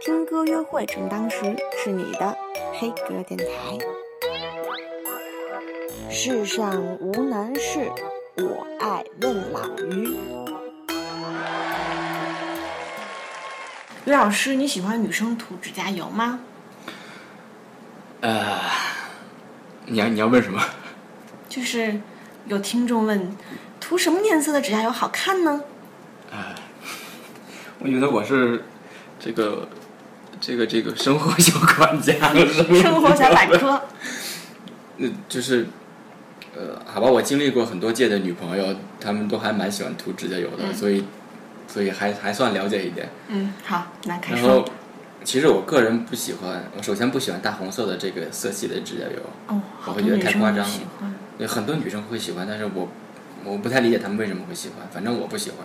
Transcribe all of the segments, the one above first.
听歌约会正当时，是你的黑歌电台。世上无难事，我爱问老于。于老师，你喜欢女生涂指甲油吗？呃，你要你要问什么？就是有听众问，涂什么颜色的指甲油好看呢？我觉得我是这个这个这个 生活小管家，生活小百科。那就是呃，好吧，我经历过很多届的女朋友，她们都还蛮喜欢涂指甲油的，嗯所以所以还还算了解一点。嗯，好，那开始然后。，其实我个人不喜欢，我首先不喜欢大红色的这个色系的指甲油，哦，好我会觉得太夸张了喜欢。很多女生会喜欢，但是我我不太理解她们为什么会喜欢，反正我不喜欢，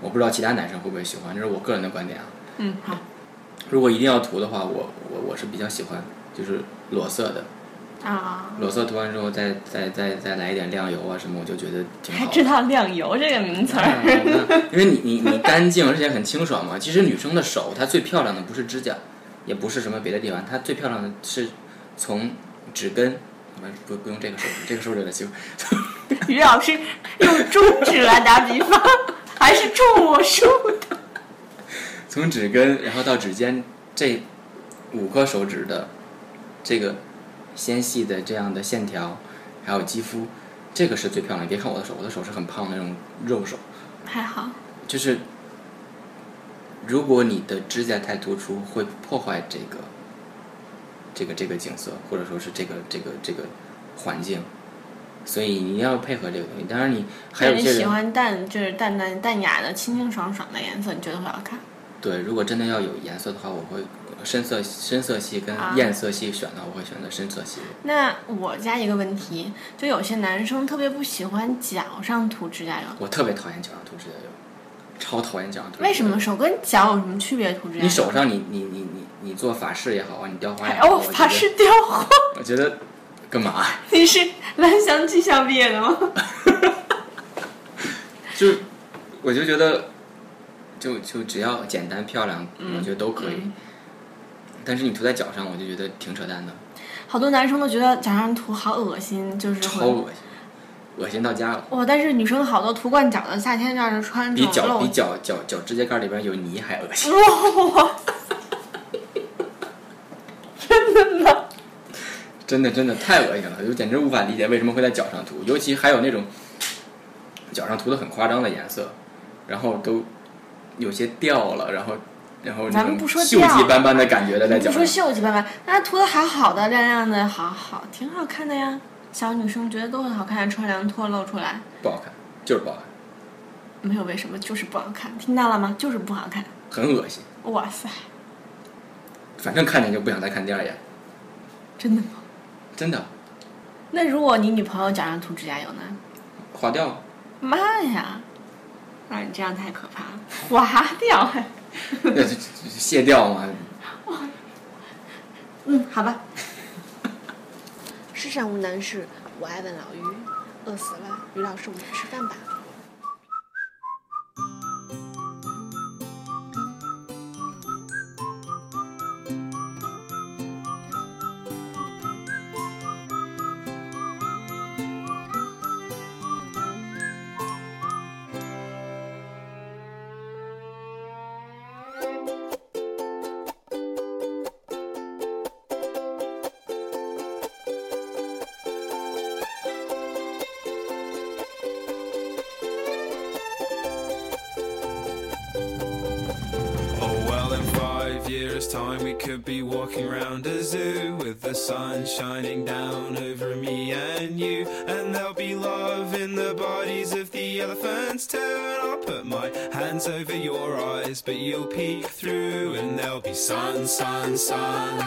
我不知道其他男生会不会喜欢，这是我个人的观点啊。嗯，好。如果一定要涂的话，我我我是比较喜欢就是裸色的，啊，裸色涂完之后再再再再来一点亮油啊什么，我就觉得挺好。还知道亮油这个名词儿。嗯因为你你你干净而且很清爽嘛。其实女生的手，她最漂亮的不是指甲，也不是什么别的地方，她最漂亮的是从指根，不不用这个手指，这个手指的行，于老师用中指来打比方，还是中我数的。从指根然后到指尖这五颗手指的这个纤细的这样的线条，还有肌肤，这个是最漂亮。别看我的手，我的手是很胖的那种肉手，还好，就是如果你的指甲太突出，会破坏这个这个这个景色，或者说是这个这个这个环境，所以你要配合这个东西。当然你还有些人欢淡，就是淡淡淡雅的、清清爽爽的颜色，你觉得会好看？对，如果真的要有颜色的话，我会深色深色系跟啊艳色系选的，我会选择深色系。那我加一个问题，就有些男生特别不喜欢脚上涂指甲油，我特别讨厌脚上涂指甲油，超讨厌脚上涂。为什么？手跟脚有什么区别？涂指甲油？你手上你你你你你做法式也好啊，你雕花也好，哦，法式雕花，我觉得干嘛？你是蓝翔技校毕业的吗？就我就觉得，就就只要简单漂亮，嗯我觉得都可以。但是你涂在脚上，我就觉得挺扯淡的，好多男生都觉得脚上涂好恶心，就是会超恶心，恶心到家了。哇！但是女生好多涂惯脚的，夏天这样穿这比脚比脚脚脚指甲盖里边有泥还恶心。哇，真的吗？真的真的太恶心了，就简直无法理解为什么会在脚上涂，尤其还有那种脚上涂的很夸张的颜色，然后都有些掉了，然后然后咱们不说锈迹斑斑的感觉的在不说。锈迹斑斑，那涂的好好的、亮亮的，好好，挺好看的呀。小女生觉得都很好看，穿凉拖露出来，不好看，就是不好看，没有为什么，就是不好看。听到了吗？就是不好看。很恶心，哇塞，反正看见就不想再看第二眼，真的吗？真的那如果你女朋友脚上涂指甲油呢？划掉。妈呀！啊，你这样太可怕了，划掉还。卸掉嘛。嗯，好吧。世上无难事，我爱问老于。饿死了，于老师，我们去吃饭吧。Years' time, we could be walking around a zoo with the sun shining down over me and you. And there'll be love in the bodies of the elephants too. And I'll put my hands over your eyes, but you'll peek through. And there'll be sun, sun, sun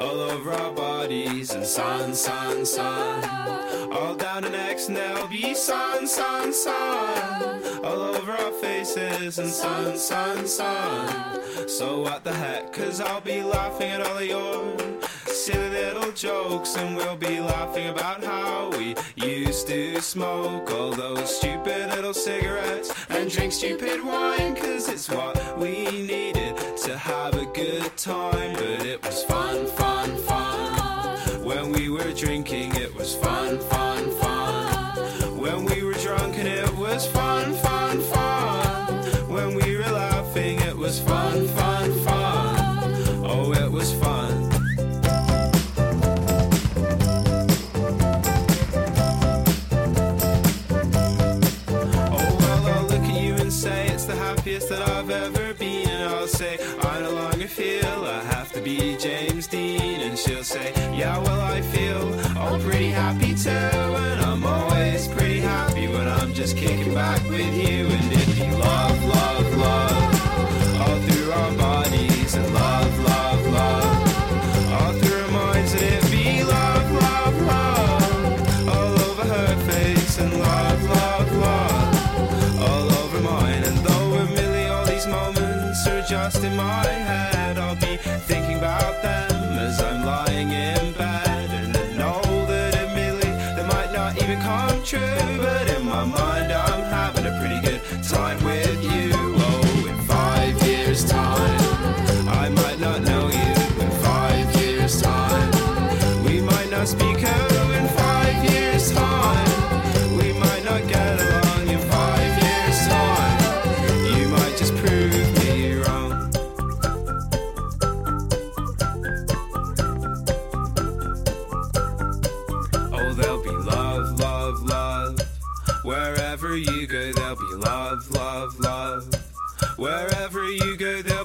all over our bodies. And sun, sun, sun all down our necks. And there'll be sun, sun, sun all over our faces. And sun, sun, sun. So what the heck? Cause I'll be laughing at all of your silly little jokes. And we'll be laughing about how we used to smoke all those stupid little cigarettes and drink stupid wine. Cause it's what we needed drunk and it was fun, fun, fun. When we were laughing, it was fun, fun, fun. Oh, it was fun. Oh well, I'll look at you and say it's the happiest that I've ever been. And I'll say I no longer feel I have to be James Dean. And she'll say, Yeah, well I feel all pretty happy too. Just kicking back with you. And it'd be love, love, love all through our bodies and love, love, love all through our minds. And it'd be love, love, love all over her face and love, love, love all over mine. And though admittedly all these moments are just in my head, I'll be thinking about them as I'm lying in bed. And I know that admittedly they might not even come true, my mind Wherever you go, there